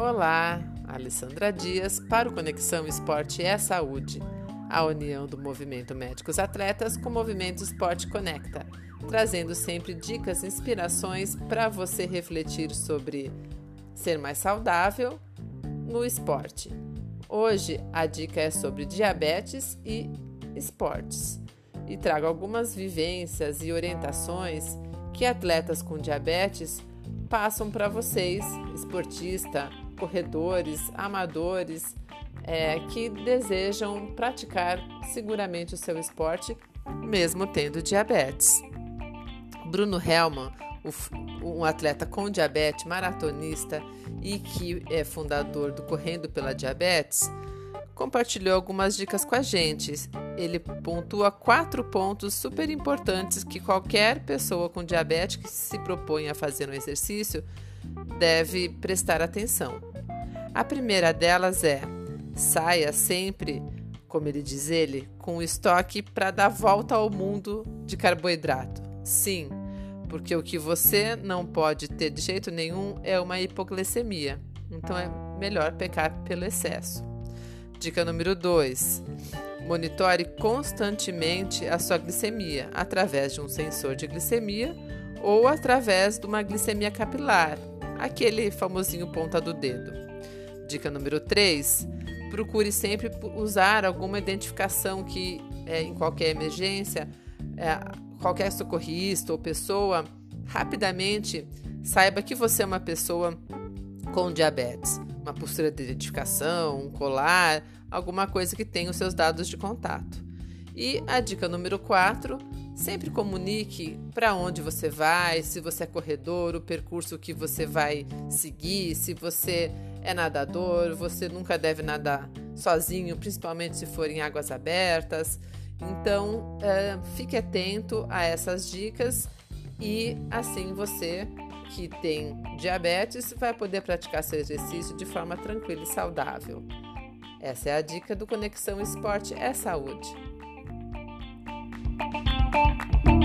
Olá, Alessandra Dias para o Conexão Esporte é Saúde, a união do movimento Médicos Atletas com o movimento Esporte Conecta, trazendo sempre dicas e inspirações para você refletir sobre ser mais saudável no esporte. Hoje a dica é sobre diabetes e esportes e trago algumas vivências e orientações que atletas com diabetes passam para vocês, esportista, corredores, amadores é, que desejam praticar seguramente o seu esporte, mesmo tendo diabetes. Bruno Helman, um atleta com diabetes, maratonista e que é fundador do Correndo pela Diabetes, compartilhou algumas dicas com a gente. Ele pontua quatro pontos super importantes que qualquer pessoa com diabetes que se propõe a fazer um exercício deve prestar atenção. A primeira delas é: saia sempre, como ele diz ele, com estoque para dar volta ao mundo de carboidrato. Sim, porque o que você não pode ter de jeito nenhum é uma hipoglicemia. Então é melhor pecar pelo excesso. Dica número 2. Monitore constantemente a sua glicemia através de um sensor de glicemia ou através de uma glicemia capilar, aquele famosinho ponta do dedo. Dica número 3. Procure sempre usar alguma identificação que, é, em qualquer emergência, é, qualquer socorrista ou pessoa rapidamente saiba que você é uma pessoa com diabetes uma pulseira de identificação, um colar, alguma coisa que tenha os seus dados de contato. E a dica número 4, sempre comunique para onde você vai, se você é corredor, o percurso que você vai seguir, se você é nadador, você nunca deve nadar sozinho, principalmente se for em águas abertas. Então, é, fique atento a essas dicas e assim você que tem diabetes vai poder praticar seu exercício de forma tranquila e saudável. Essa é a dica do Conexão Esporte é Saúde. Thank you.